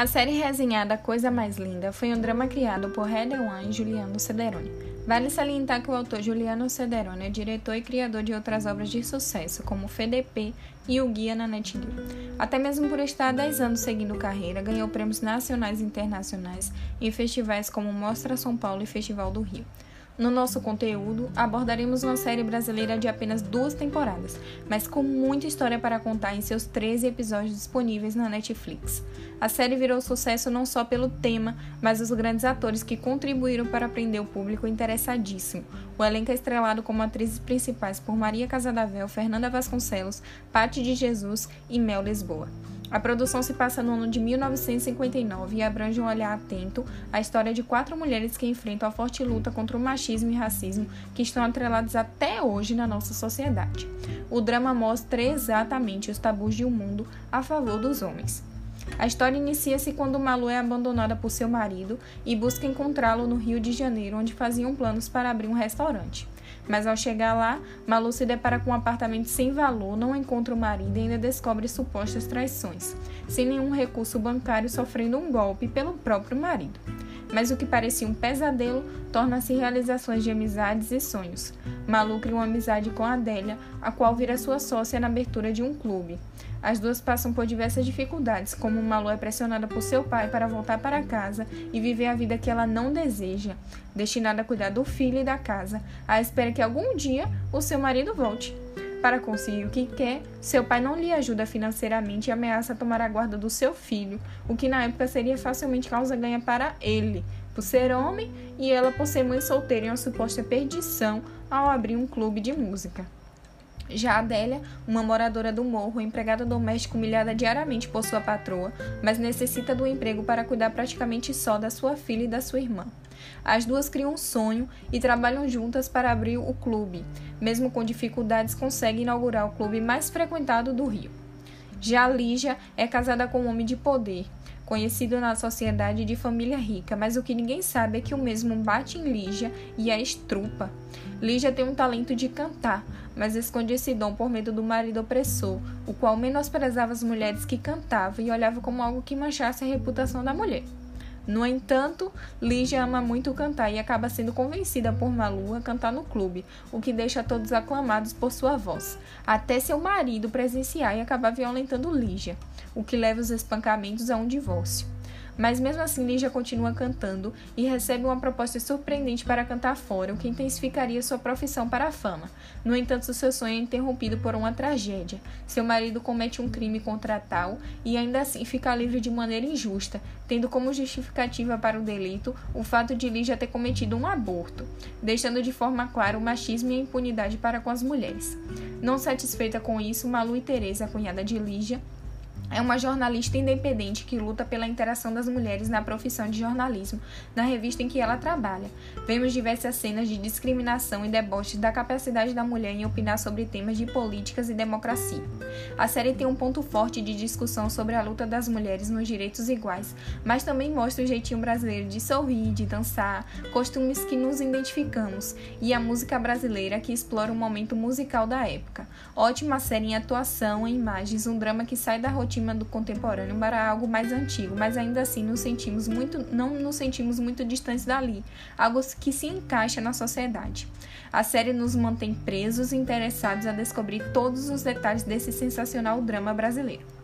A série resenhada Coisa Mais Linda foi um drama criado por Heather e Juliano Cederoni. Vale salientar que o autor Juliano Cederoni é diretor e criador de outras obras de sucesso, como FDP e O Guia na NetGear. Até mesmo por estar há 10 anos seguindo carreira, ganhou prêmios nacionais e internacionais em festivais como Mostra São Paulo e Festival do Rio. No nosso conteúdo, abordaremos uma série brasileira de apenas duas temporadas, mas com muita história para contar em seus 13 episódios disponíveis na Netflix. A série virou sucesso não só pelo tema, mas os grandes atores que contribuíram para prender o público interessadíssimo. O elenco é estrelado como atrizes principais por Maria Casadavel, Fernanda Vasconcelos, Patti de Jesus e Mel Lisboa. A produção se passa no ano de 1959 e abrange um olhar atento à história de quatro mulheres que enfrentam a forte luta contra o machismo e racismo que estão atrelados até hoje na nossa sociedade. O drama mostra exatamente os tabus de um mundo a favor dos homens. A história inicia-se quando Malu é abandonada por seu marido e busca encontrá-lo no Rio de Janeiro, onde faziam planos para abrir um restaurante. Mas ao chegar lá, Malu se depara com um apartamento sem valor, não encontra o marido e ainda descobre supostas traições, sem nenhum recurso bancário, sofrendo um golpe pelo próprio marido. Mas o que parecia um pesadelo torna-se realizações de amizades e sonhos. Malu cria uma amizade com Adélia, a qual vira sua sócia na abertura de um clube. As duas passam por diversas dificuldades, como Malu é pressionada por seu pai para voltar para casa e viver a vida que ela não deseja, destinada a cuidar do filho e da casa, à espera que algum dia o seu marido volte. Para conseguir o que quer, seu pai não lhe ajuda financeiramente e ameaça tomar a guarda do seu filho, o que na época seria facilmente causa ganha para ele, por ser homem, e ela por ser mãe solteira em uma suposta perdição ao abrir um clube de música. Já Adélia, uma moradora do morro, empregada doméstica humilhada diariamente por sua patroa, mas necessita do emprego para cuidar praticamente só da sua filha e da sua irmã. As duas criam um sonho e trabalham juntas para abrir o clube. Mesmo com dificuldades, conseguem inaugurar o clube mais frequentado do Rio. Já Lígia é casada com um homem de poder, conhecido na sociedade de família rica, mas o que ninguém sabe é que o mesmo bate em Lígia e a estrupa. Lígia tem um talento de cantar, mas esconde esse dom por medo do marido opressor, o qual menosprezava as mulheres que cantavam e olhava como algo que manchasse a reputação da mulher. No entanto, Lígia ama muito cantar e acaba sendo convencida por Malu a cantar no clube, o que deixa todos aclamados por sua voz, até seu marido presenciar e acabar violentando Lígia, o que leva os espancamentos a um divórcio. Mas mesmo assim, Lígia continua cantando e recebe uma proposta surpreendente para cantar fora, o que intensificaria sua profissão para a fama. No entanto, seu sonho é interrompido por uma tragédia. Seu marido comete um crime contra a tal e ainda assim fica livre de maneira injusta, tendo como justificativa para o delito o fato de Lígia ter cometido um aborto, deixando de forma clara o machismo e a impunidade para com as mulheres. Não satisfeita com isso, Malu e Teresa, cunhada de Lígia, é uma jornalista independente que luta pela interação das mulheres na profissão de jornalismo, na revista em que ela trabalha. Vemos diversas cenas de discriminação e deboche da capacidade da mulher em opinar sobre temas de políticas e democracia. A série tem um ponto forte de discussão sobre a luta das mulheres nos direitos iguais, mas também mostra o jeitinho brasileiro de sorrir, de dançar, costumes que nos identificamos, e a música brasileira que explora o momento musical da época. Ótima série em atuação, em imagens, um drama que sai da do contemporâneo para algo mais antigo, mas ainda assim nos sentimos muito, não nos sentimos muito distantes dali, algo que se encaixa na sociedade. A série nos mantém presos e interessados a descobrir todos os detalhes desse sensacional drama brasileiro.